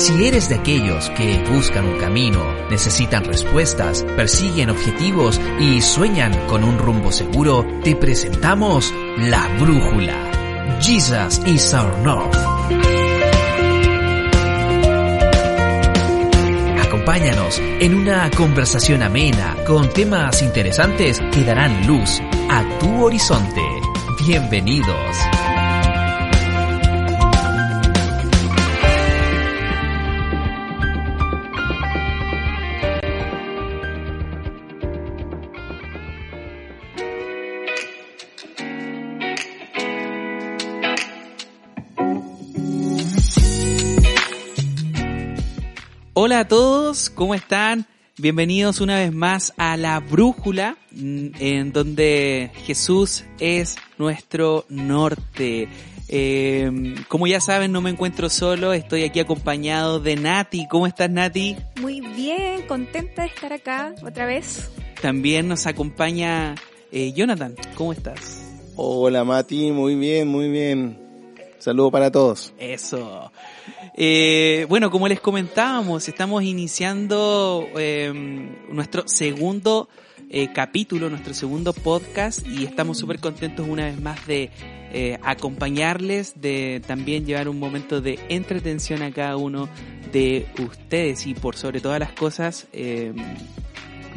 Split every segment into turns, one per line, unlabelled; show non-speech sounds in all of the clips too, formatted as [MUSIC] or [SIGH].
Si eres de aquellos que buscan un camino, necesitan respuestas, persiguen objetivos y sueñan con un rumbo seguro, te presentamos La Brújula. Jesus is our North. Acompáñanos en una conversación amena con temas interesantes que darán luz a tu horizonte. Bienvenidos.
Hola a todos, ¿cómo están? Bienvenidos una vez más a La Brújula, mm, en donde Jesús es nuestro norte. Eh, como ya saben, no me encuentro solo, estoy aquí acompañado de Nati. ¿Cómo estás, Nati?
Muy bien, contenta de estar acá otra vez.
También nos acompaña eh, Jonathan. ¿Cómo estás?
Hola Mati, muy bien, muy bien. Saludo para todos.
Eso. Eh, bueno, como les comentábamos, estamos iniciando eh, nuestro segundo eh, capítulo, nuestro segundo podcast y estamos súper contentos una vez más de eh, acompañarles, de también llevar un momento de entretención a cada uno de ustedes y por sobre todas las cosas eh,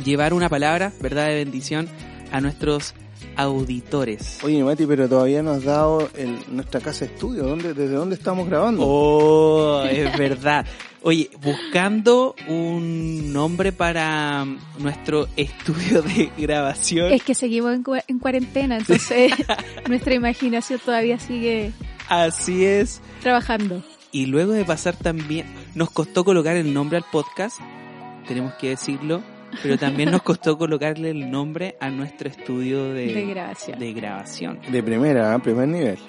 llevar una palabra, verdad de bendición a nuestros auditores.
Oye Mati, pero todavía no has dado el, nuestra casa de estudio. ¿Dónde, ¿Desde dónde estamos grabando?
Oh, es verdad. Oye, buscando un nombre para nuestro estudio de grabación.
Es que seguimos en, en cuarentena, entonces [LAUGHS] [LAUGHS] nuestra imaginación todavía sigue
Así es.
trabajando.
Y luego de pasar también, nos costó colocar el nombre al podcast, tenemos que decirlo, pero también nos costó colocarle el nombre a nuestro estudio de,
De grabación.
de grabación.
De primera, ¿eh? primer nivel. [LAUGHS]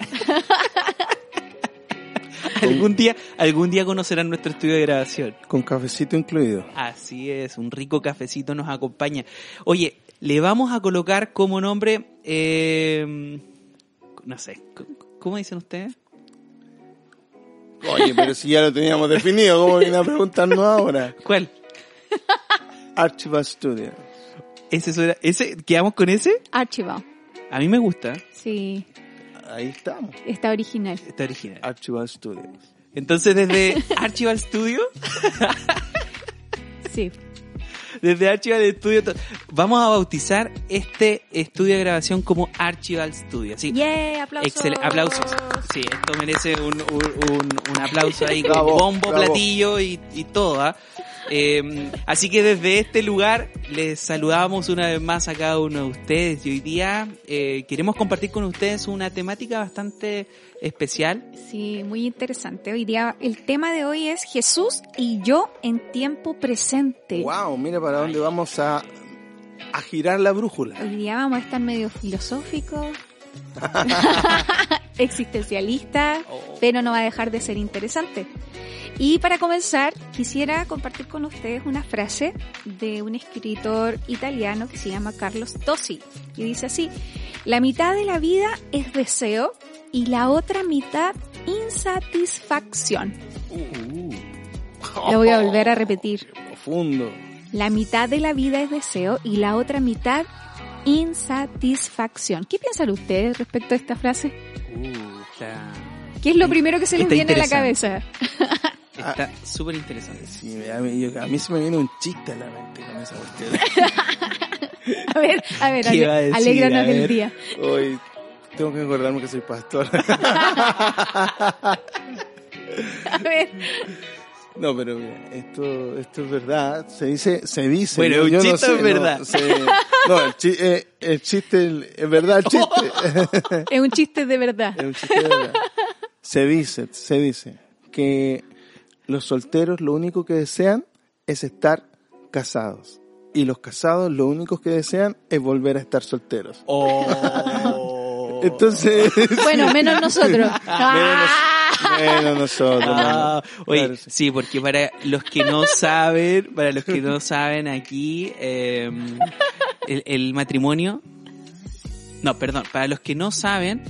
Algún día, algún día conocerán nuestro estudio de grabación.
Con cafecito incluido.
Así es, un rico cafecito nos acompaña. Oye, le vamos a colocar como nombre, eh, no sé, ¿cómo dicen ustedes?
Oye, pero si ya lo teníamos definido, ¿cómo viene a preguntarnos ahora?
¿Cuál? [LAUGHS]
Archival Studio.
¿Ese, suena- ese, ¿Quedamos con ese?
Archivado.
A mí me gusta,
Sí,
Ahí estamos.
está original.
está original.
Archival Studios.
Entonces desde [LAUGHS] Archival Studio,
Sí.
desde Archival Studio, to- vamos a bautizar este estudio de grabación como Archival Studio. ¿sí?
¡Yay! ¡Aplausos!
Excel- aplausos. Sí, esto merece un, un, un- un aplauso ahí con
Bravo,
bombo,
bravo.
platillo y, y todo. ¿ah? Eh, así que desde este lugar les saludamos una vez más a cada uno de ustedes y hoy día eh, queremos compartir con ustedes una temática bastante especial.
Sí, muy interesante. Hoy día, el tema de hoy es Jesús y yo en tiempo presente.
Wow, mira para dónde vamos a, a girar la brújula.
Hoy día vamos a estar medio filosóficos, [LAUGHS] existencialistas,
Oh.
pero no va a dejar de ser interesante. Y para comenzar, quisiera compartir con ustedes una frase de un escritor italiano que se llama Carlos Tosi. Y dice así, la mitad de la vida es deseo y la otra mitad insatisfacción. Lo voy a volver a repetir. [LAUGHS]
Profundo.
La mitad de la vida es deseo y la otra mitad insatisfacción. ¿Qué piensan ustedes respecto a esta frase?
Uh, está
¿Qué es lo primero que se les
Está
viene a la cabeza? [LAUGHS]
está súper interesante.
Sí, a mí, yo- a mí se me viene un chiste a la mente con esa cuestión. [LAUGHS]
A ver, a ver, [LAUGHS]
¿Qué
ale-
a decir?
alégranos
A
del día.
Hoy tengo que acordarme que soy pastor.
A ver,
No, pero mira, esto, esto es verdad. Se dice, se dice.
Bueno,
yo-
un
yo no
chiste
sé,
es verdad.
No, se- no, el, chi- eh, el chiste el- es verdad, el chiste. [LAUGHS]
es un chiste de verdad.
es un chiste de verdad. Se dice, se dice que los solteros lo único que desean es estar casados. Y los casados lo único que desean es volver a estar solteros.
Oh. [LAUGHS]
Entonces...
Bueno, menos nosotros. [LAUGHS]
Menos nosotros.
Ah,
no.
oye,
Claro, sí.
sí, porque para los que no saben, para los que no saben aquí, eh, el, el matrimonio, no, perdón, para los que no saben,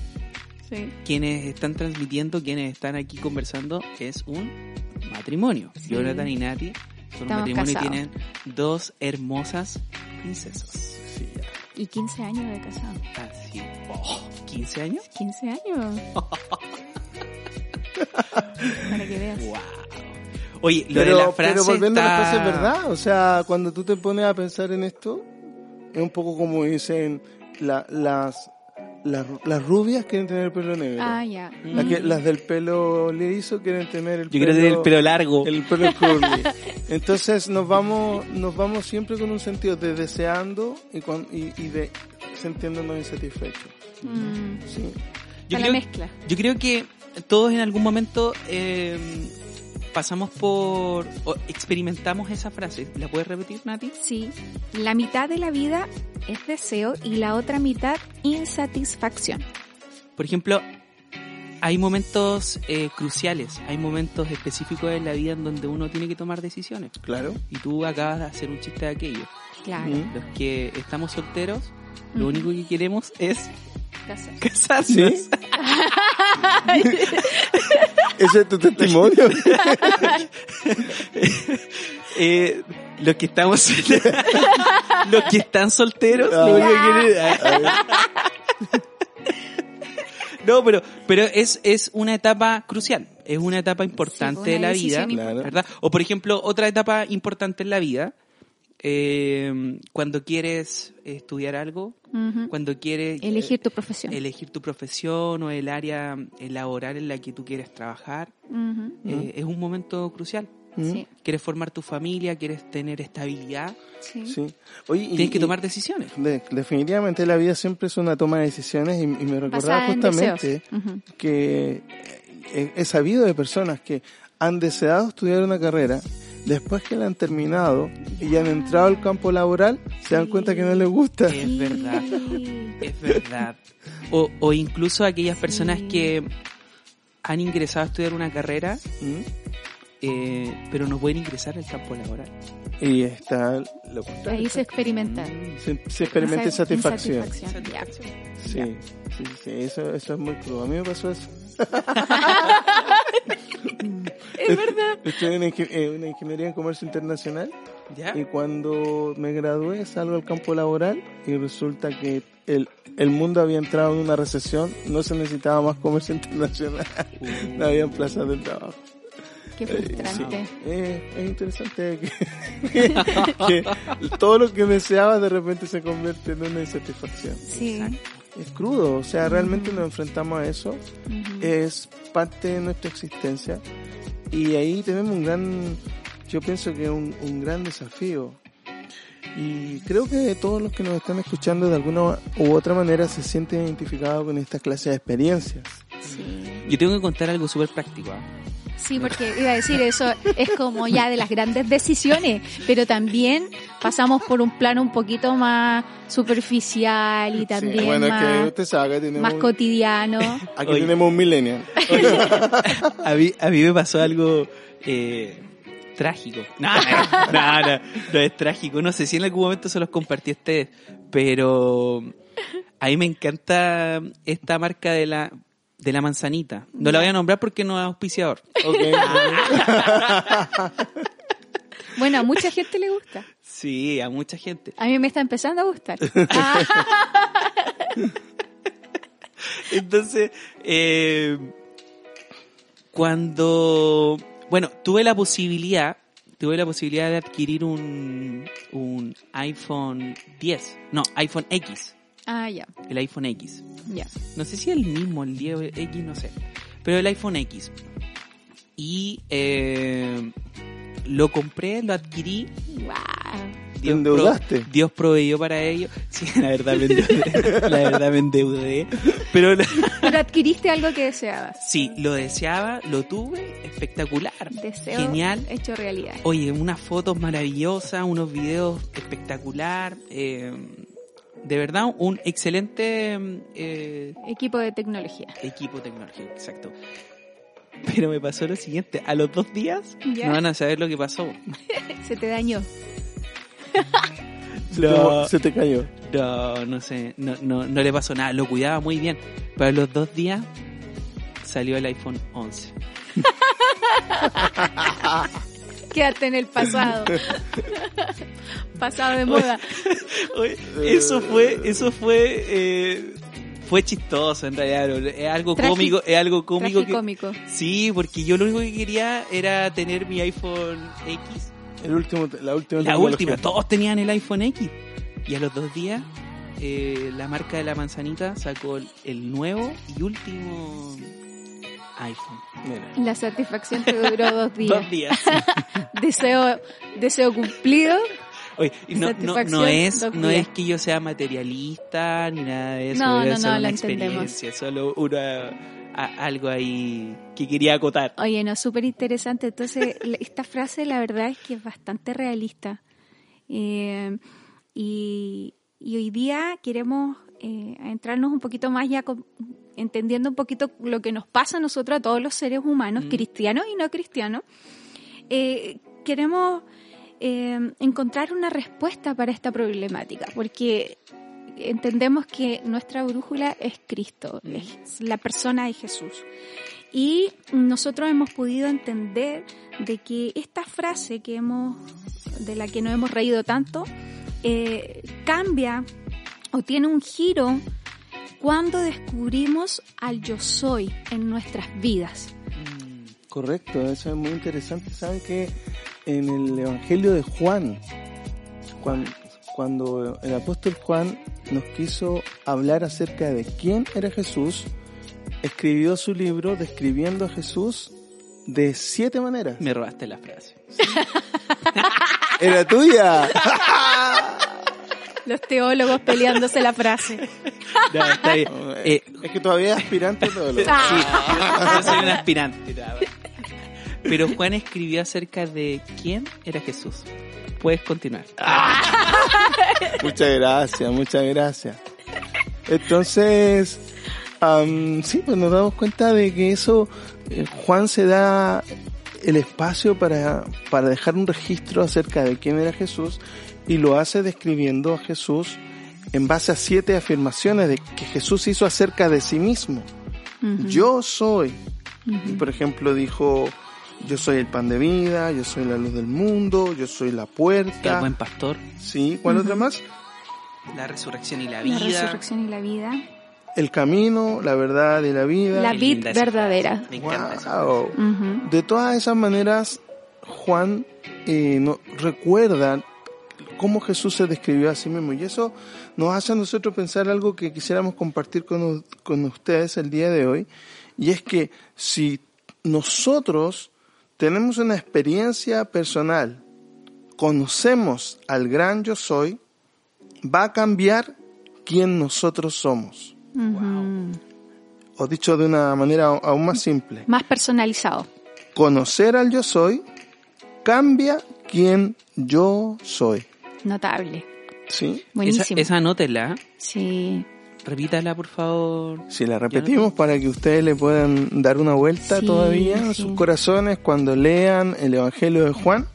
Sí.
quienes están transmitiendo, quienes están aquí conversando, es un matrimonio.
Sí.
Jonathan y Nati son un matrimonio y tienen dos hermosas princesas.
Y 15 años de casado.
Así, oh, 15 años.
15 años. [LAUGHS] Para que veas.
Wow. Oye, lo
Pero,
de la frase
pero volviendo a la frase, es verdad. O sea, cuando tú te pones a pensar en esto, es un poco como dicen la- las, las, las rubias quieren tener el pelo negro.
Ah, ya.
Que- las del pelo liso quieren tener el
Yo
pelo...
quiero tener el pelo largo.
el pelo curly. [LAUGHS] Entonces nos vamos, nos vamos siempre con un sentido de deseando y, con, y, y de sintiéndonos insatisfechos.
Mm,
Sí.
Yo
está la
creo,
mezcla.
yo creo que todos en algún momento eh, pasamos por o experimentamos esa frase. ¿La puedes repetir, Nati?
Sí, la mitad de la vida es deseo y la otra mitad insatisfacción.
Por ejemplo, hay momentos eh, cruciales, hay momentos específicos en la vida en donde uno tiene que tomar decisiones.
Claro.
Y tú acabas de hacer un chiste de aquello.
Claro.
Mm.
Los que estamos solteros, lo único que queremos es
Casar.
casarnos.
¿Sí? [LAUGHS] Ese es tu testimonio. [LAUGHS]
Eh, los que estamos [LAUGHS] los que están solteros
Ah.
lo único que quieren- no pero pero es es una etapa crucial es una etapa importante
Sí,
de la vida
Claro.
verdad o por ejemplo otra etapa importante en la vida eh, cuando quieres estudiar algo cuando quieres
Elegir tu profesión.
elegir tu profesión o el área eh, laboral en la que tú quieres trabajar eh, es un momento crucial
Mm.
Sí,
quieres formar tu familia, quieres tener estabilidad,
sí.
Sí. Oye, y-
tienes que tomar decisiones.
de- definitivamente la vida siempre es una toma de decisiones y, y me recordaba justamente que he, he sabido de personas que han deseado estudiar una carrera, después que la han terminado y han entrado al campo laboral, se dan cuenta que no les gusta.
Es verdad, es verdad. O, o incluso aquellas personas que han ingresado a estudiar una carrera,
¿Mm?
eh, pero no pueden ingresar al campo laboral.
Y está lo contrario.
Ahí se experimenta.
Se, se experimenta
Esa
satisfacción.
insatisfacción, ya.
Sí, sí, sí, eso, eso es muy crudo. A mí me pasó eso. [LAUGHS] [LAUGHS]
Es verdad.
Estoy en en una ingeniería en comercio internacional
¿Ya?
y cuando me gradué salgo al campo laboral y resulta que el, el mundo había entrado en una recesión, no se necesitaba más comercio internacional, [LAUGHS] no había plazas de trabajo.
Qué
Eh,
frustrante.
sí. Eh, es interesante que, [LAUGHS] que todo lo que deseaba de repente se convierte en una insatisfacción.
Sí.
Es crudo, o sea, realmente nos enfrentamos a eso, es parte de nuestra existencia y ahí tenemos un gran, yo pienso que un, un gran desafío. Y creo que todos los que nos están escuchando de alguna u otra manera se sienten identificados con esta clase de experiencias.
Sí.
Yo tengo que contar algo súper práctico. ¿ah?
Sí, porque iba a decir eso es como ya de las grandes decisiones, pero también pasamos por un plano un poquito más superficial y también
Sí, bueno, es que
más,
usted sabe que tenemos,
más cotidiano. [LAUGHS]
aquí
Oye.
tenemos un millennial. [LAUGHS]
A mí, a mí me pasó algo eh, trágico. [LAUGHS] No, no, no, no, no es trágico. No sé si en algún momento se los compartí a ustedes, pero a mí me encanta esta marca de la de la manzanita. No la voy a nombrar porque no es auspiciador. [LAUGHS]
Bueno, a mucha gente le gusta.
Sí, a mucha gente.
A mí me está empezando a gustar. [LAUGHS]
Entonces, eh, cuando, bueno, tuve la posibilidad, tuve la posibilidad de adquirir un, un iPhone 10, no, iPhone X,
ah, ya,
el iPhone X.
ya.
No sé si el mismo, el 10 o el X, no sé, pero el iPhone X. Y eh, lo compré, lo adquirí,
Wow.
Dios,
endeudaste?
Dios proveyó para ello. [LAUGHS] Sí, la verdad me endeudé. [LAUGHS] la verdad me endeudé. Pero [LAUGHS]
Pero adquiriste algo que deseabas.
sí, lo deseaba, lo tuve, espectacular.
Deseo
Genial.
hecho realidad.
Oye, unas fotos maravillosas, unos videos espectacular. eh, de verdad, un excelente eh,
Equipo de tecnología.
equipo tecnológico, exacto. Pero me pasó lo siguiente, a los dos días
Ya.
no van a saber lo que pasó. [LAUGHS]
Se te dañó.
Se, te,
No.
se te cayó.
No, no sé, no, no, no le pasó nada, lo cuidaba muy bien. Pero a los dos días salió el iPhone 11. [LAUGHS]
Quédate en el pasado. [LAUGHS] pasado de moda.
Oye, eso fue, eso fue, eh, fue chistoso en realidad, es algo
Tragi-
cómico, es algo cómico que, sí, porque yo lo único que quería era tener mi iPhone X,
El último, la última.
la última, todos tenían el iPhone X, y a los dos días, eh, la marca de la manzanita sacó el nuevo y último iPhone.
Mira.
La satisfacción te duró dos días. [LAUGHS]
Dos días. [LAUGHS]
Deseo, deseo cumplido.
Oye, no, no, no
Satisfacción,
es, no es que yo sea materialista ni nada de eso,
No, no,
solo
no,
una
lo entendemos.
experiencia, solo una, a- algo ahí que quería acotar.
Oye, no, súper interesante. Entonces, [LAUGHS] esta frase la verdad es que es bastante realista. Eh, y, y hoy día queremos eh, entrarnos un poquito más ya con- entendiendo un poquito lo que nos pasa a nosotros, a todos los seres humanos,
Mm.
cristianos y no cristianos. Eh, queremos eh, encontrar una respuesta para esta problemática, porque entendemos que nuestra brújula es Cristo,
Mm.
es la persona de Jesús. Y nosotros hemos podido entender de que esta frase que hemos, de la que nos hemos reído tanto, eh, cambia o tiene un giro cuando descubrimos al yo soy en nuestras vidas.
Correcto, eso es muy interesante. Saben que en el Evangelio de Juan, cuando, cuando el apóstol Juan nos quiso hablar acerca de quién era Jesús, escribió su libro describiendo a Jesús de siete maneras.
Me robaste la frase. [LAUGHS]
¡Era tuya!
Los teólogos peleándose la frase.
No, está bien. [LAUGHS] Eh,
es que todavía es aspirante todo lo.
sí, yo, yo soy un aspirante. Pero Juan escribió acerca de quién era Jesús. Puedes continuar. [LAUGHS]
Muchas gracias, muchas gracias. Entonces, am, sí, pues nos damos cuenta de que eso, eh, Juan se da el espacio para, para dejar un registro acerca de quién era Jesús y lo hace describiendo a Jesús en base a siete afirmaciones de que Jesús hizo acerca de sí mismo. Yo soy. Y, por ejemplo, dijo, yo soy el pan de vida, yo soy la luz del mundo, yo soy la
El
puerta.
buen pastor,
Sí, ¿cuál otra más?
la resurrección y la
La
vida.
resurrección y la vida.
El camino, la verdad y la vida.
La
Qué
vid
linda esa
verdadera.
Me encanta
Wow. De todas esas maneras, Juan eh, no, recuerda cómo Jesús se describió a sí mismo. Y eso nos hace a nosotros pensar algo que quisiéramos compartir con, con ustedes el día de hoy. Y es que si nosotros tenemos una experiencia personal, conocemos al gran yo soy, va a cambiar quién nosotros somos. O dicho de una manera aún más simple.
Más personalizado.
conocer al yo soy cambia quién yo soy.
Notable.
¿Sí?
Esa,
Buenísimo.
esa anótela.
Sí.
Repítala, por favor.
Si la repetimos para que ustedes le puedan dar una vuelta
Sí,
todavía en
sí.
sus corazones cuando lean el Evangelio de Juan,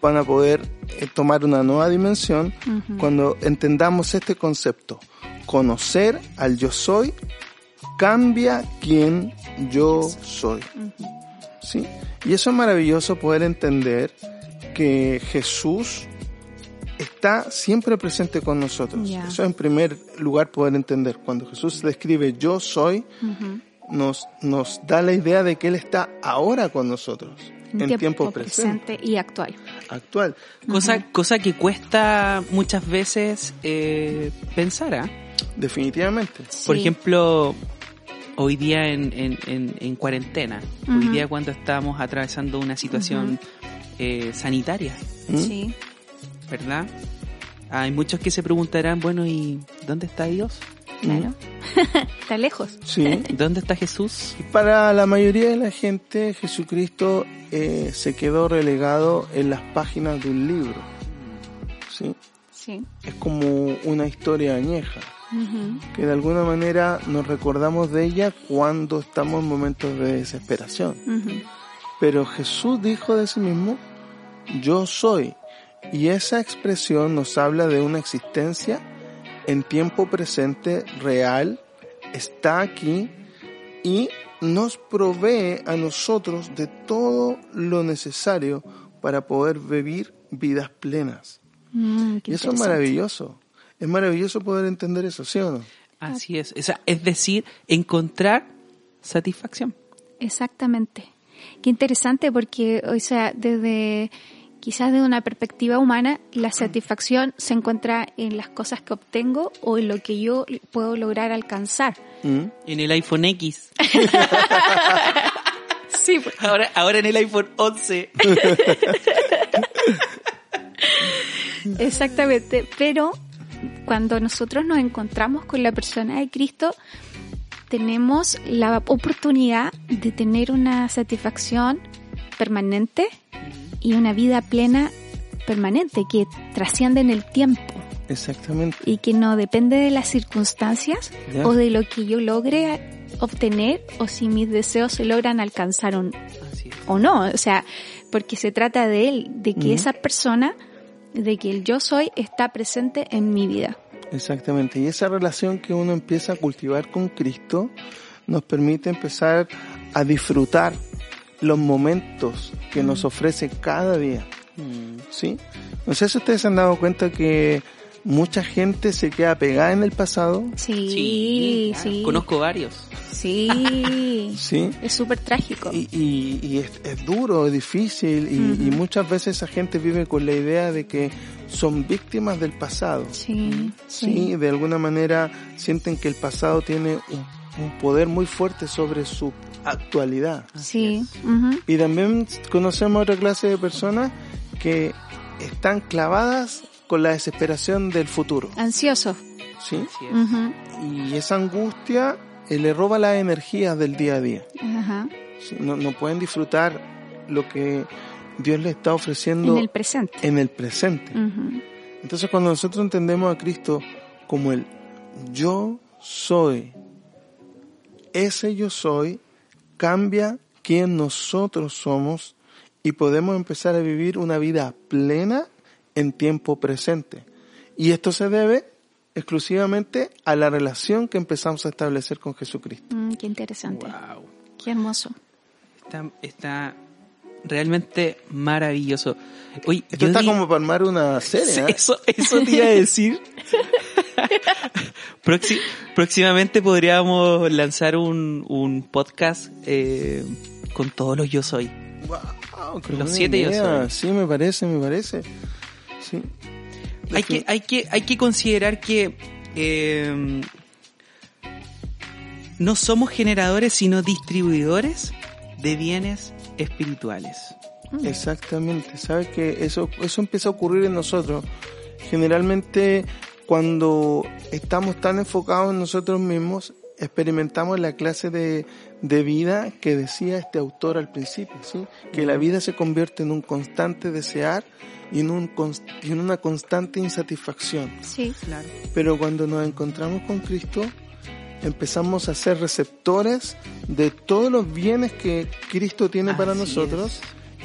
van a poder eh, tomar una nueva dimensión cuando entendamos este concepto. Conocer al yo soy cambia quién yo soy. ¿Sí? Y eso es maravilloso poder entender que Jesús está siempre presente con nosotros.
Ya.
Eso en primer lugar poder entender. Cuando Jesús describe yo soy, nos, nos da la idea de que Él está ahora con nosotros, en tiempo, presente,
y actual.
actual.
Cosa, cosa que cuesta muchas veces eh, pensar, ¿ah?
Definitivamente.
Por ejemplo, hoy día en, en, en, en cuarentena, hoy día cuando estamos atravesando una situación eh, sanitaria,
¿Mm?
Sí.
¿Verdad? Hay muchos que se preguntarán, bueno, ¿y dónde está Dios?
Claro. [LAUGHS] Está lejos.
Sí. [LAUGHS]
¿Dónde está Jesús?
Para la mayoría de la gente, Jesucristo eh, se quedó relegado en las páginas de un libro. ¿Sí?
Sí.
Es como una historia añeja, que de alguna manera nos recordamos de ella cuando estamos en momentos de desesperación.
Ujú.
Pero Jesús dijo de sí mismo, yo soy. Y esa expresión nos habla de una existencia en tiempo presente, real, está aquí y nos provee a nosotros de todo lo necesario para poder vivir vidas plenas.
Mm,
Y eso es maravilloso. Es maravilloso poder entender eso, ¿sí o no?
Así es. O sea, es decir, encontrar satisfacción.
Exactamente. Qué interesante porque, o sea, desde quizás desde una perspectiva humana, la satisfacción se encuentra en las cosas que obtengo o en lo que yo puedo lograr alcanzar.
¿Mm?
En el iPhone X. [LAUGHS]
Sí, pues.
Ahora, ahora en el iPhone 11. [LAUGHS]
Exactamente, pero cuando nosotros nos encontramos con la persona de Cristo, tenemos la oportunidad de tener una satisfacción permanente y una vida plena permanente que trasciende en el tiempo
Exactamente.
y que no depende de las circunstancias
Ya.
o de lo que yo logre obtener o si mis deseos se logran alcanzar o, no. O sea, porque se trata de él, de que esa persona, de que el yo soy está presente en mi vida.
Exactamente, y esa relación que uno empieza a cultivar con Cristo nos permite empezar a disfrutar los momentos que nos ofrece cada día. ¿Sí? No sé si ustedes se han dado cuenta que mucha gente se queda pegada en el pasado.
Sí, sí,
claro. Conozco varios.
Sí, [LAUGHS]
¿Sí?
es súper trágico.
Y, y- y es, es duro, es difícil y, muchas veces esa gente vive con la idea de que son víctimas del pasado.
Sí,
Sí, de alguna manera sienten que el pasado tiene un, un poder muy fuerte sobre su actualidad.
Sí.
Y también conocemos otra clase de personas que están clavadas con la desesperación del futuro.
ansioso.
¿sí? Y esa angustia eh, le roba las energías del día a día. No, no pueden disfrutar lo que Dios les está ofreciendo
En el presente.
en el presente. Entonces cuando nosotros entendemos a Cristo como el yo soy, ese yo soy cambia quién nosotros somos y podemos empezar a vivir una vida plena en tiempo presente. Y esto se debe exclusivamente a la relación que empezamos a establecer con Jesucristo.
Mm, qué interesante.
Wow.
Qué hermoso.
Está, está realmente maravilloso. Oye,
Esto está como para armar una serie.
Sí,
¿eh?
Eso, eso te iba a decir. [LAUGHS] [LAUGHS] Proxi- próximamente podríamos lanzar un, un podcast eh, con todos los yo soy.
Wow,
Los siete yo soy.
Sí, me parece, me parece. Sí.
Hay que, hay que, hay que considerar que eh, no somos generadores sino distribuidores de bienes espirituales.
Exactamente, sabes que eso, eso empieza a ocurrir en nosotros. Generalmente cuando estamos tan enfocados en nosotros mismos, experimentamos la clase de, de vida que decía este autor al principio, ¿sí? que la vida se convierte en un constante desear y en, un, y en una constante insatisfacción.
Sí.
Claro.
Pero cuando nos encontramos con Cristo, empezamos a ser receptores de todos los bienes que Cristo tiene para nosotros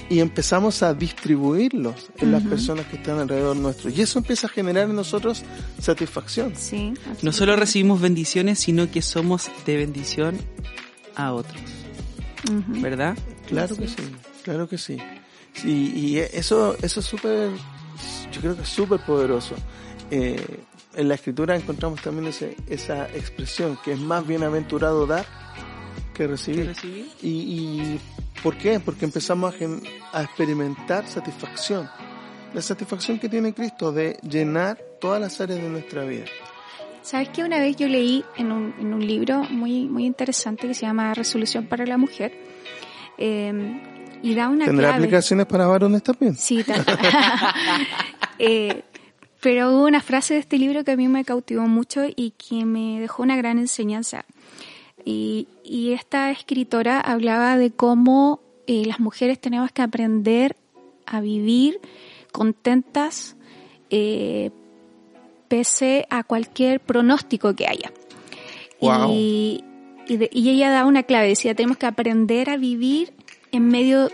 y empezamos a distribuirlos en las personas que están alrededor nuestro. Y eso empieza a generar en nosotros satisfacción.
Sí.
No solo recibimos bendiciones, sino que somos de bendición a otros. ¿Verdad?
Claro que sí, claro que sí. Sí, y eso, eso es súper, yo creo que es súper poderoso. Eh, en la escritura encontramos también ese, esa expresión que es más bienaventurado dar que recibir.
recibí?
¿Y, y por qué? Porque empezamos a, gen- a experimentar satisfacción. La satisfacción que tiene Cristo de llenar todas las áreas de nuestra vida.
¿Sabes que una vez yo leí en un, en un libro muy, muy interesante que se llama Resolución para la Mujer? eh, y da una
¿Tendrá
clave.
aplicaciones para varones también?
Sí, tal. [LAUGHS] Eh, Pero hubo una frase de este libro que a mí me cautivó mucho y que me dejó una gran enseñanza. Y, y esta escritora hablaba de cómo eh, las mujeres tenemos que aprender a vivir contentas eh, pese a cualquier pronóstico que haya.
Wow.
Y, y, de- y ella da una clave, decía, tenemos que aprender a vivir en medio,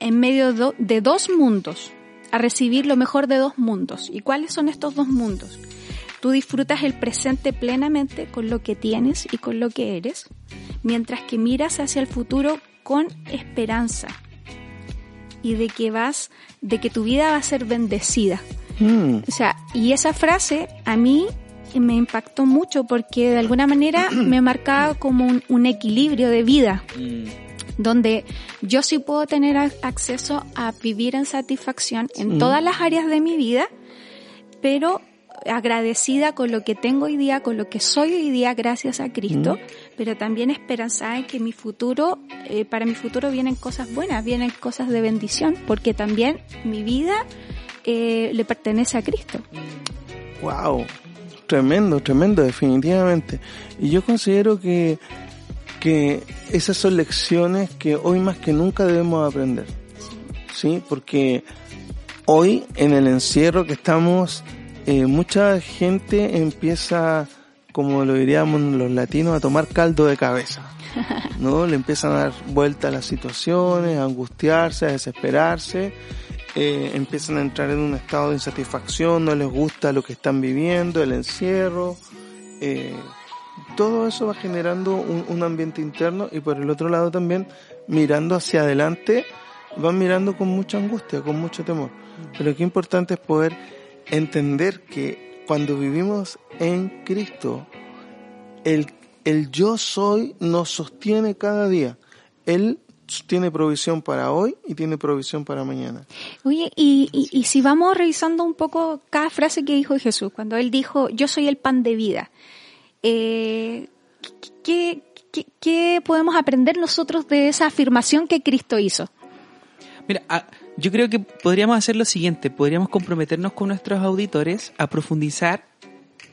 en medio do- de dos mundos, a recibir lo mejor de dos mundos. ¿Y cuáles son estos dos mundos? Tú disfrutas el presente plenamente con lo que tienes y con lo que eres, mientras que miras hacia el futuro con esperanza y de que vas, de que tu vida va a ser bendecida.
Mm,
O sea, y esa frase a mí me impactó mucho porque de alguna manera [CLEARS THROAT] me marcaba como un, un equilibrio de vida,
Mm,
donde yo sí puedo tener ac- acceso a vivir en satisfacción en todas las áreas de mi vida, pero agradecida con lo que tengo hoy día, con lo que soy hoy día gracias a Cristo, pero también esperanzada en que mi futuro, eh, para mi futuro vienen cosas buenas, vienen cosas de bendición, porque también mi vida eh, le pertenece a Cristo.
Wow, tremendo, tremendo, definitivamente. Y yo considero que, que esas son lecciones que hoy más que nunca debemos aprender. Sí, porque hoy en el encierro que estamos, eh, mucha gente empieza, como lo diríamos los latinos, a tomar caldo de cabeza. [LAUGHS] ¿No? Le empiezan a dar vuelta a las situaciones, a angustiarse, a desesperarse eh, empiezan a entrar en un estado de insatisfacción, no les gusta lo que están viviendo, el encierro, eh, todo eso va generando un, un ambiente interno y por el otro lado también mirando hacia adelante, van mirando con mucha angustia, con mucho temor. Pero qué importante es poder entender que cuando vivimos en Cristo, el, el yo soy nos sostiene cada día. Él tiene provisión para hoy y tiene provisión para mañana.
Oye, y, y, si vamos revisando un poco cada frase que dijo Jesús, cuando él dijo, yo soy el pan de vida, eh, ¿qué, qué, qué podemos aprender nosotros de esa afirmación que Cristo hizo?
Mira, ah, yo creo que podríamos hacer lo siguiente, podríamos comprometernos con nuestros auditores a profundizar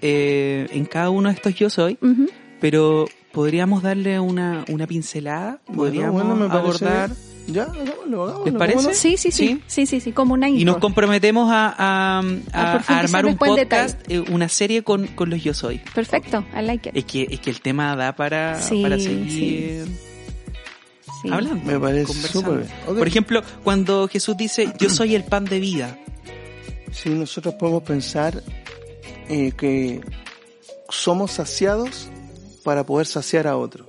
eh, en cada uno de estos yo soy,
Ujú.
pero podríamos darle una, una pincelada, podríamos
Bueno, bueno, me parece
abordar.
Ya, hagámoslo, hagámoslo,
¿Les parece?
Sí, sí, sí,
¿Sí?
sí, sí, como una
y nos
intro.
comprometemos a, a- a-
A
a
profundizar
armar un podcast, eh, una serie con, con los yo soy.
Perfecto, I like it.
Es que, es que el tema da para,
Sí,
para seguir
Sí.
Hablando.
Me parece súper bien.
Por ejemplo, cuando Jesús dice, yo soy el pan de vida.
Sí, nosotros podemos pensar eh, que somos saciados para poder saciar a otros.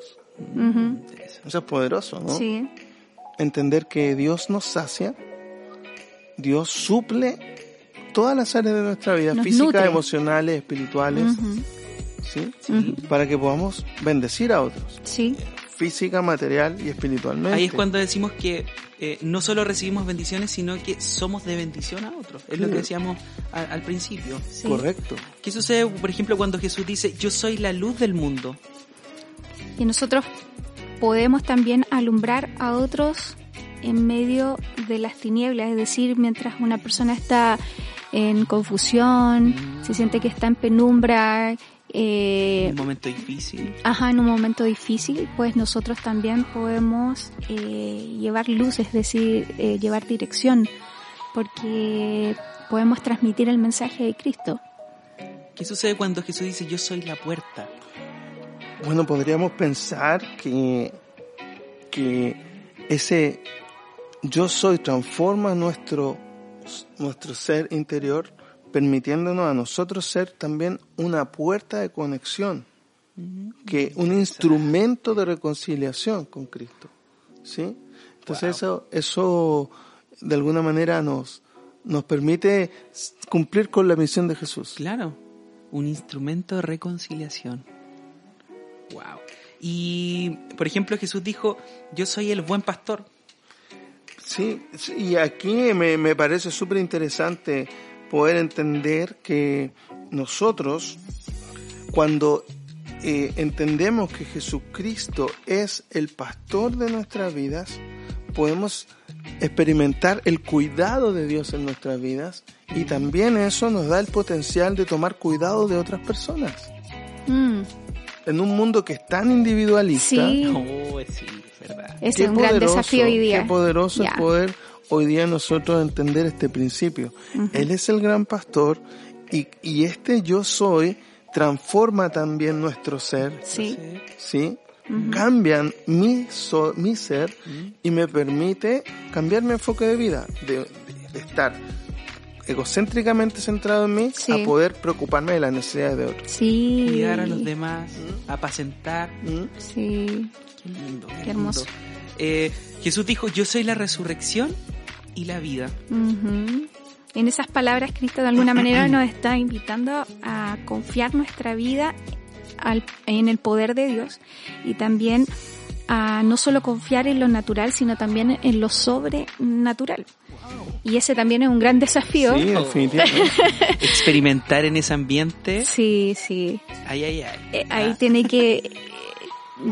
Eso es poderoso, ¿no?
Sí,
Entender que Dios nos sacia, Dios suple todas las áreas de nuestra vida,
Nos
físicas,
nutre.
emocionales, espirituales. ¿sí? Para que podamos bendecir a otros,
sí,
física, material y espiritualmente.
Ahí es cuando decimos que eh, no solo recibimos bendiciones, sino que somos de bendición a otros. Es lo que decíamos a- al principio.
sí.
Correcto.
¿Qué sucede, por ejemplo, cuando Jesús dice, yo soy la luz del mundo?
Y nosotros podemos también alumbrar a otros en medio de las tinieblas, es decir, mientras una persona está en confusión, se siente que está en penumbra,
En
eh,
un momento difícil.
ajá, en un momento difícil, pues nosotros también podemos eh, llevar luz, es decir, eh, llevar dirección, porque podemos transmitir el mensaje de Cristo.
¿Qué sucede cuando Jesús dice, yo soy la puerta?
Bueno, podríamos pensar que, que ese yo soy transforma nuestro, nuestro ser interior, permitiéndonos a nosotros ser también una puerta de conexión, que un instrumento de reconciliación con Cristo. ¿Sí? Entonces eso, eso de alguna manera nos, nos permite cumplir con la misión de Jesús.
Claro, un instrumento de reconciliación. Wow. Y, por ejemplo, Jesús dijo, yo soy el buen pastor.
Sí, sí, y aquí me, me parece súper interesante poder entender que nosotros, cuando eh, entendemos que Jesucristo es el pastor de nuestras vidas, podemos experimentar el cuidado de Dios en nuestras vidas y también eso nos da el potencial de tomar cuidado de otras personas.
Mm,
En un mundo que es tan individualista,
Sí.
Oh, sí, es verdad.
es un gran desafío hoy día.
Qué poderoso es poder hoy día nosotros entender este principio. Él es el gran pastor y, y este yo soy transforma también nuestro ser,
Sí.
¿sí? Cambian mi, so- mi ser y me permite cambiar mi enfoque de vida, de, de estar egocéntricamente centrado en mí
Sí.
a poder preocuparme de las necesidades de otros.
Sí.
Cuidar a los demás, apacentar.
¿Mm?
Sí.
Qué lindo.
Qué hermoso.
lindo. Eh, Jesús dijo, yo soy la resurrección y la vida.
Ujú. En esas palabras, Cristo de alguna manera [CLEARS THROAT] nos está invitando a confiar nuestra vida al- en el poder de Dios y también a no solo confiar en lo natural, sino también en lo sobrenatural. Y ese también es un gran desafío.
Sí, definitivamente. [LAUGHS]
Experimentar en ese ambiente.
Sí, sí.
Ay, ay, ay.
Eh, ahí tiene que,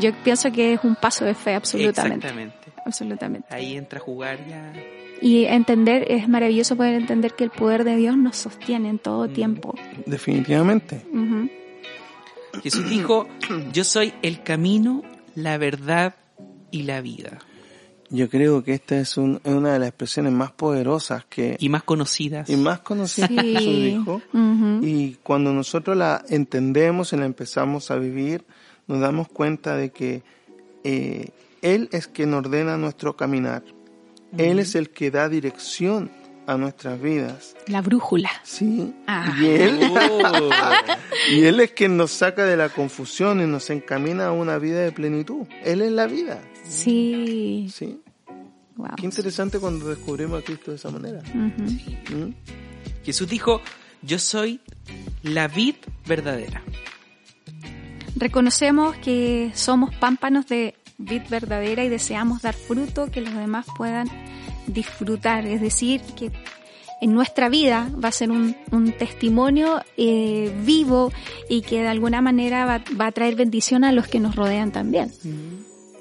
yo pienso que es un paso de fe, absolutamente.
Exactamente.
Absolutamente.
Ahí entra a jugar ya.
Y entender, es maravilloso poder entender que el poder de Dios nos sostiene en todo
Mm.
tiempo.
definitivamente.
Jesús dijo, [CLEARS THROAT] yo soy el camino, la verdad y la vida.
Yo creo que esta es un- es una de las expresiones más poderosas que
Y más conocidas.
y más conocidas que Jesús dijo. Y cuando nosotros la entendemos y la empezamos a vivir, nos damos cuenta de que eh, Él es quien ordena nuestro caminar. Él es el que da dirección a nuestras vidas.
La brújula.
Sí.
Ah.
Y Él,
Oh. [LAUGHS]
y Él es quien nos saca de la confusión y nos encamina a una vida de plenitud. Él es la vida.
Sí.
Sí.
Wow.
Qué interesante cuando descubrimos a Cristo de esa manera. ¿Mm?
Jesús dijo, yo soy la vid verdadera.
Reconocemos que somos pámpanos de vid verdadera y deseamos dar fruto que los demás puedan disfrutar. Es decir, que en nuestra vida va a ser un, un testimonio eh, vivo y que de alguna manera va, va a traer bendición a los que nos rodean también.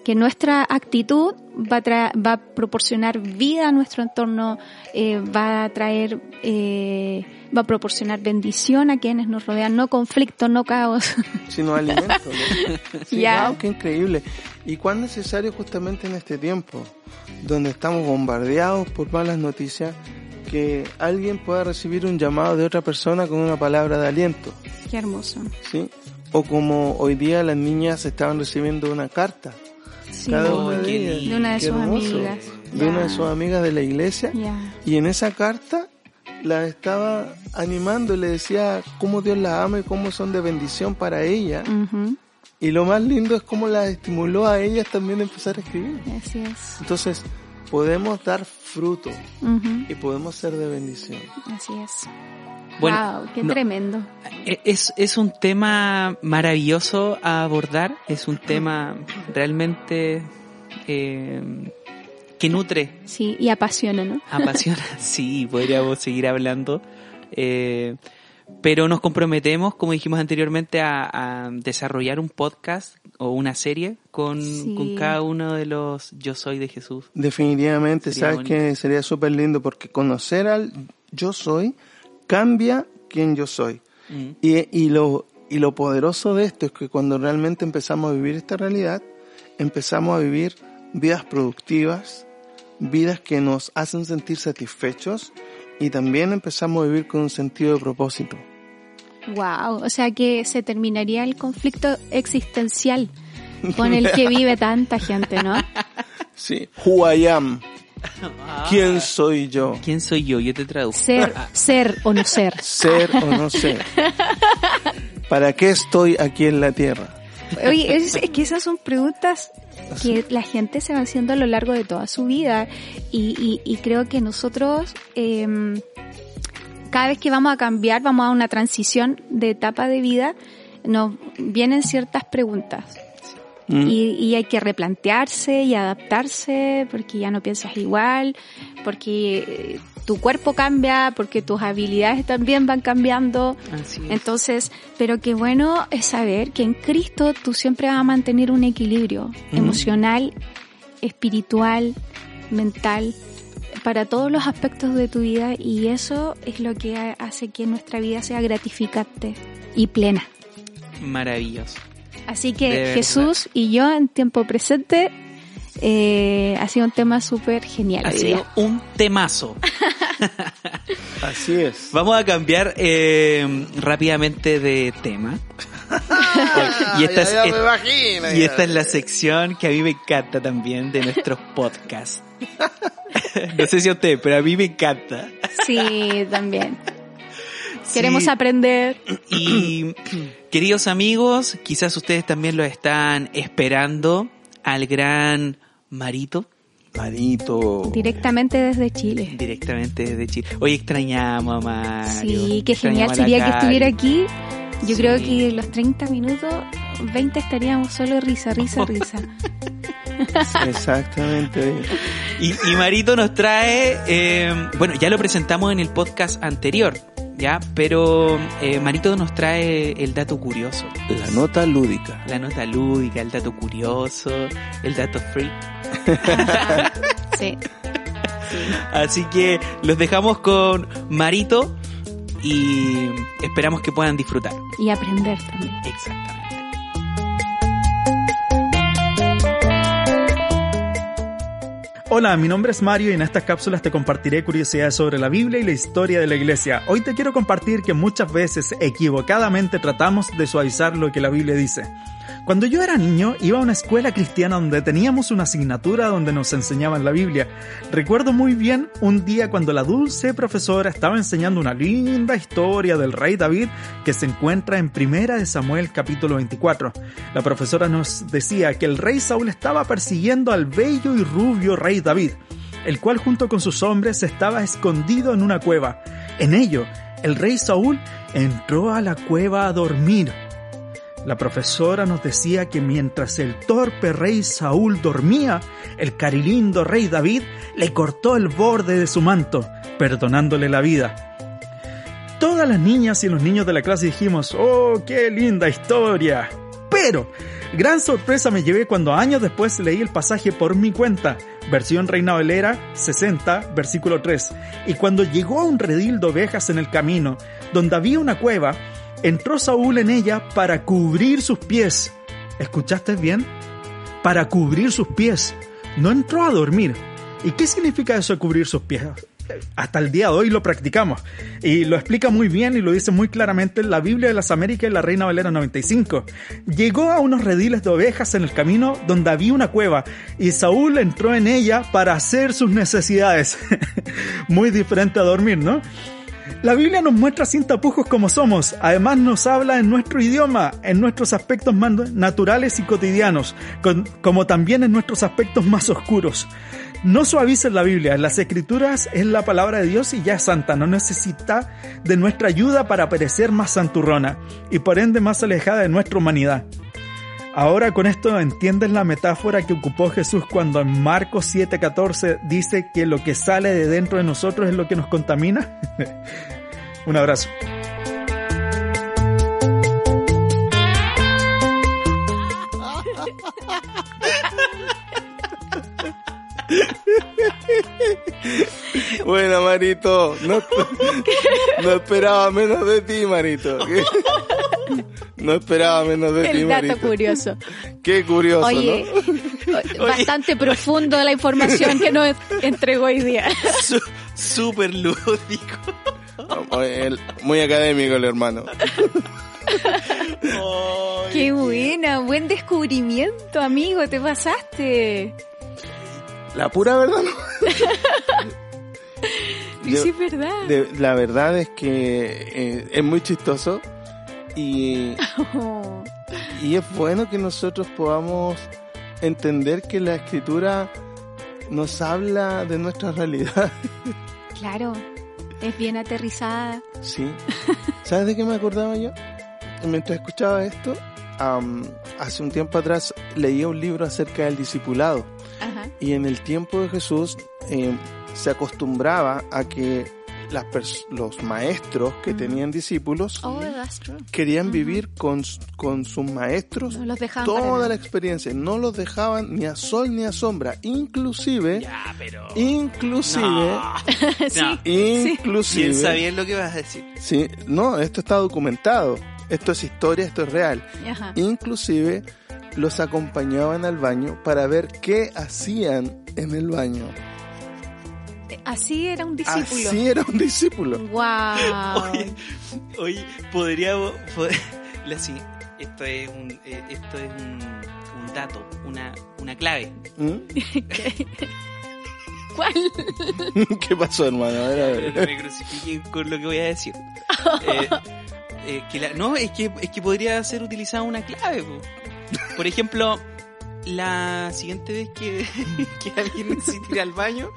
que nuestra actitud va a, tra- va a proporcionar vida a nuestro entorno, eh, va a traer, eh, va a proporcionar bendición a quienes nos rodean, no conflicto, no caos.
sino [LAUGHS] alimento. ¿no? Sí, wow, qué increíble. Y cuán necesario justamente en este tiempo, donde estamos bombardeados por malas noticias, que alguien pueda recibir un llamado de otra persona con una palabra de aliento,
Qué hermoso.
¿sí? O como hoy día las niñas estaban recibiendo una carta,
Sí.
cada
Oh,
una de ellas.
De una de sus
hermoso.
amigas.
De una
Ya.
de sus amigas de la iglesia.
Ya.
Y en esa carta la estaba animando y le decía cómo Dios la ama y cómo son de bendición para ella.
Ujú.
Y lo más lindo es cómo la estimuló a ellas también a empezar a escribir.
Así es.
Entonces, podemos dar fruto y podemos ser de bendición.
Así es.
Bueno,
wow, qué
no-
tremendo.
E- Es, es un tema maravilloso a abordar, es un tema realmente eh, que nutre,
Sí, y apasiona, ¿no?
apasiona. [LAUGHS] sí, podríamos seguir hablando. eh, pero nos comprometemos, como dijimos anteriormente, a, a desarrollar un podcast o una serie con,
Sí.
con cada uno de los Yo Soy de Jesús.
Definitivamente,
Sería
sabes
bonito.
que sería súper lindo porque conocer al yo soy cambia quien yo soy.
Mm.
Y, y, lo, y lo poderoso de esto es que cuando realmente empezamos a vivir esta realidad, empezamos a vivir vidas productivas, vidas que nos hacen sentir satisfechos y también empezamos a vivir con un sentido de propósito.
Wow, o sea que se terminaría el conflicto existencial con el que [LAUGHS] vive tanta gente, ¿no?
Sí. Who I am. [LAUGHS] ¿Quién soy yo?
¿Quién soy yo? Yo te traduzco.
Ser, ser o no ser.
Ser o no ser. [LAUGHS] ¿Para qué estoy aquí en la tierra?
Oye, es, es que esas son preguntas que la gente se va haciendo a lo largo de toda su vida y, y, y creo que nosotros eh, cada vez que vamos a cambiar, vamos a una transición de etapa de vida, nos vienen ciertas preguntas
Mm.
y, y hay que replantearse y adaptarse porque ya no piensas igual, porque eh, tu cuerpo cambia, porque tus habilidades también van cambiando.
Así es.
Entonces, pero qué bueno es saber que en Cristo tú siempre vas a mantener un equilibrio emocional, espiritual, mental, para todos los aspectos de tu vida y eso es lo que ha- hace que nuestra vida sea gratificante y plena.
Maravilloso.
Así
De
que
verdad.
Jesús y yo en tiempo presente eh, ha sido un tema súper genial.
Ha sido un temazo. [LAUGHS]
Así es.
Vamos a cambiar eh, rápidamente de tema. [LAUGHS] y esta, es,
Ya, ya me imagino,
y esta es la sección que a mí me encanta también de nuestros podcasts. [LAUGHS] no sé si a usted, pero a mí me encanta.
Sí, también. Queremos aprender.
Y [CLEARS THROAT] queridos amigos, quizás ustedes también lo están esperando al gran Marito
Marito.
Directamente desde Chile.
directamente desde Chile. Hoy extrañamos a Mario.
Sí, qué genial sería que estuviera aquí. Yo
Sí.
creo que en los 30 minutos, 20 estaríamos solo risa, risa, [LAUGHS] risa.
Exactamente.
Y, y Marito nos trae, eh, bueno, ya lo presentamos en el podcast anterior, ya, pero eh, Marito nos trae el dato curioso,
La nota lúdica.
la nota lúdica, el dato curioso, el dato freak. [LAUGHS]
Sí.
Así que los dejamos con Marito y esperamos que puedan disfrutar.
Y aprender también.
Exactamente.
Hola, mi nombre es Mario y en estas cápsulas te compartiré curiosidades sobre la Biblia y la historia de la iglesia. Hoy te quiero compartir que muchas veces equivocadamente tratamos de suavizar lo que la Biblia dice. Cuando yo era niño iba a una escuela cristiana donde teníamos una asignatura donde nos enseñaban la Biblia. Recuerdo muy bien un día cuando la dulce profesora estaba enseñando una linda historia del rey David que se encuentra en Primera de Samuel capítulo 24. La profesora nos decía que el rey Saúl estaba persiguiendo al bello y rubio rey David, el cual junto con sus hombres estaba escondido en una cueva. En ello, el rey Saúl entró a la cueva a dormir. La profesora nos decía que mientras el torpe rey Saúl dormía, el carilindo rey David le cortó el borde de su manto, perdonándole la vida. Todas las niñas y los niños de la clase dijimos, ¡Oh, qué linda historia! Pero, gran sorpresa me llevé cuando años después leí el pasaje por mi cuenta, versión Reina Valera 60, versículo 3. Y cuando llegó a un redil de ovejas en el camino, donde había una cueva, entró Saúl en ella para cubrir sus pies. ¿Escuchaste bien? Para cubrir sus pies. No entró a dormir. ¿Y qué significa eso de cubrir sus pies? Hasta el día de hoy lo practicamos. Y lo explica muy bien y lo dice muy claramente en la Biblia de las Américas y la Reina Valera 95. Llegó a unos rediles de ovejas en el camino donde había una cueva y Saúl entró en ella para hacer sus necesidades. [LAUGHS] muy diferente a dormir, ¿no? La Biblia nos muestra sin tapujos como somos, además nos habla en nuestro idioma, en nuestros aspectos más naturales y cotidianos, como también en nuestros aspectos más oscuros. No suavices la Biblia, las escrituras es la palabra de Dios y ya es santa, no necesita de nuestra ayuda para parecer más santurrona y por ende más alejada de nuestra humanidad. Ahora con esto entiendes la metáfora que ocupó Jesús cuando en Marcos 7:14 dice que lo que sale de dentro de nosotros es lo que nos contamina. [LAUGHS] Un abrazo. [LAUGHS]
Bueno, Marito, no, [LAUGHS] no esperaba menos de ti, Marito. [LAUGHS] No esperaba menos de ti,
El dato curioso.
Qué curioso,
Oye, [LAUGHS]
¿no?
bastante profundo la información que nos entregó hoy día. [LAUGHS]
Su- Súper lúdico.
El- Muy académico el hermano.
Qué buena, buen descubrimiento, amigo, te pasaste.
La pura verdad, ¿no? Yo-
sí, es verdad.
de- la verdad es que eh, es muy chistoso y,
Oh,
y es [LAUGHS] bueno que nosotros podamos entender que la escritura nos habla de nuestra realidad. [LAUGHS]
claro, es bien aterrizada.
Sí. ¿Sabes de qué me acordaba yo? Mientras escuchaba esto, am, hace un tiempo atrás leía un libro acerca del discipulado.
Ajá.
Y en el tiempo de Jesús eh, se acostumbraba a que las pers- los maestros que tenían discípulos
Oh,
querían vivir con, con sus maestros
No
toda la experiencia, no los dejaban ni a sol ni a sombra, inclusive,
Ya, pero...
inclusive,
No. [LAUGHS]
Inclusive,
Bien lo que vas a decir.
sí, no, esto está documentado, esto es historia, esto es real,
Ajá.
inclusive los acompañaban al baño para ver qué hacían en el baño.
Así era un discípulo.
Así era un discípulo.
Wow. [LAUGHS]
Oye, oye, podríamos... pod- [LAUGHS] la sí, esto es un, eh, esto es un, un dato, una, una clave.
¿Mm? [LAUGHS]
¿Cuál?
¿Qué pasó, hermano? A ver, a ver.
No me crucifiquen con lo que voy a decir. Eh, eh, que la- no, es que, es que podría ser utilizada una clave. po. Por ejemplo, la siguiente vez que, [LAUGHS] que alguien necesite ir al baño,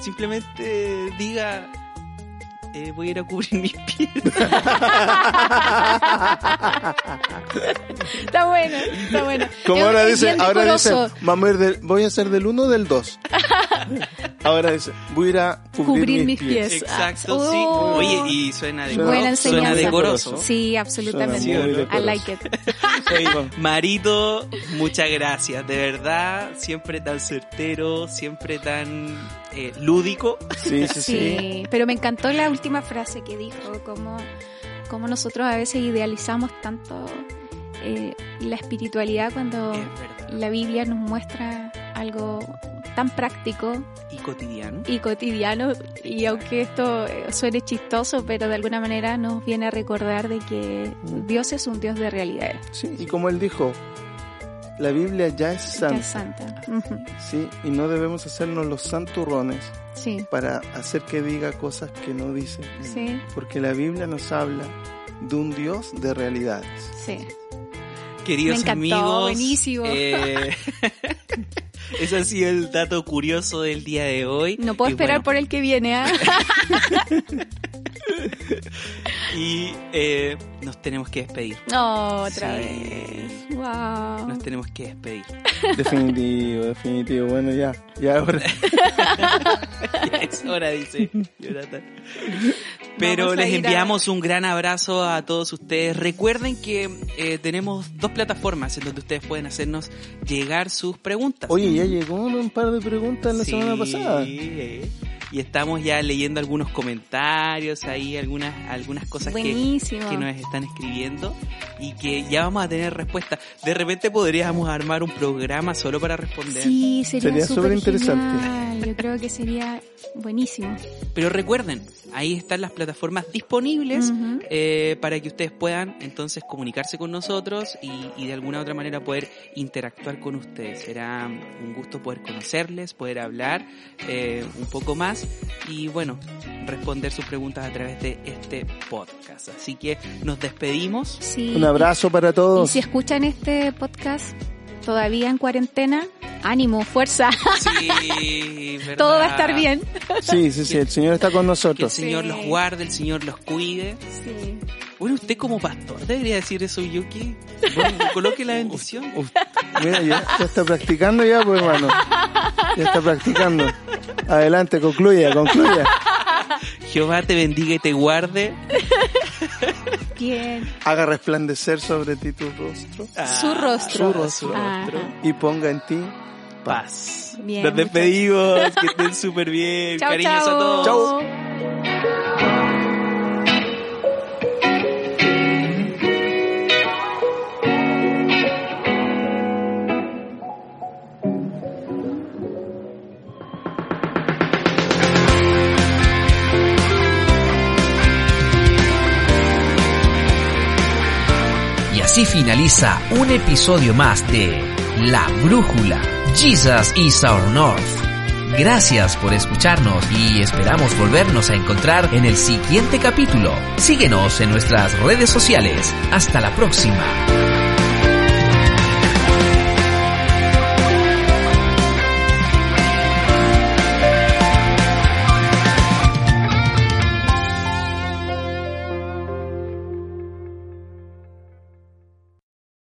simplemente diga, eh, voy a ir a cubrir mis pies.
Está bueno, está bueno.
Como
Es-
ahora dice, ahora dice, vamos a ir del- voy a ser del 1 o del 2. [LAUGHS] ahora dice, voy a ir a cubrir,
Cubrir
mis
mis
pies.
pies.
Exacto,
Ah,
sí.
oh.
Oye, y suena de
Buena
suena decoroso.
Sí, absolutamente. I like it.
Marito, muchas gracias, de verdad, siempre tan certero, siempre tan eh, lúdico.
sí, sí, sí.
Sí, pero me encantó la última frase que dijo, como, como nosotros a veces idealizamos tanto eh, la espiritualidad cuando
Es
la Biblia nos muestra algo tan práctico
Y cotidiano.
y cotidiano y aunque esto eh, suene chistoso, pero de alguna manera nos viene a recordar de que Dios es un Dios de realidades.
Sí, y como él dijo, la Biblia ya es santa, sí, y no debemos hacernos los santurrones
Sí,
para hacer que diga cosas que no dice,
sí,
porque la Biblia nos habla de un Dios de realidades.
sí.
Queridos
Me encantó,
amigos,
buenísimo.
eh, [LAUGHS] ese ha sido el dato curioso del día de hoy.
No puedo
Y
esperar
bueno,
por el que viene, ¿ah? [LAUGHS] [LAUGHS]
Y eh, nos tenemos que despedir.
No, otra
Sí.
vez. Wow.
Nos tenemos que despedir. [LAUGHS]
Definitivo, definitivo. Bueno, ya, ya ahora.
Ya [LAUGHS] es hora, dice Jonathan. Pero les
a-
enviamos un gran abrazo a todos ustedes. Recuerden que eh, tenemos dos plataformas en donde ustedes pueden hacernos llegar sus preguntas.
Oye, ya llegó un par de preguntas la
Sí,
semana pasada.
eh. Y estamos ya leyendo algunos comentarios ahí, algunas, algunas cosas que, que nos están escribiendo y que ya vamos a tener respuesta. De repente podríamos armar un programa solo para responder.
Sí, sería,
Sería
súper
interesante.
genial. Yo creo que sería buenísimo.
Pero recuerden, ahí están las plataformas disponibles eh, para que ustedes puedan entonces comunicarse con nosotros y, y de alguna otra manera poder interactuar con ustedes. Será un gusto poder conocerles, poder hablar eh, un poco más y bueno, responder sus preguntas a través de este podcast. Así que nos despedimos.
Sí.
Un abrazo para
Y
todos.
si escuchan este podcast todavía en cuarentena, ánimo, fuerza.
Sí. [LAUGHS]
Todo va a estar bien.
Sí, sí, sí, el Señor está con
Que el
nosotros.
Señor
Sí.
los guarde, el Señor los cuide.
Sí.
Bueno, usted como pastor debería decir eso, Yuki. Bueno, coloque la [LAUGHS] bendición.
Uf, mira, ya, ya está practicando ya, pues hermano. Ya está practicando. Adelante, concluya, concluya. [LAUGHS]
Jehová te bendiga y te guarde.
Bien.
Haga resplandecer sobre ti tu rostro
Su rostro.
Su rostro.
Ah,
y ponga en ti
Paz.
Bien,
Nos despedimos. Que estén súper bien. Cariños a todos.
Chao.
Así finaliza un episodio más de La Brújula. Jesus is our North. Gracias por escucharnos y esperamos volvernos a encontrar en el siguiente capítulo. Síguenos en nuestras redes sociales. Hasta la próxima.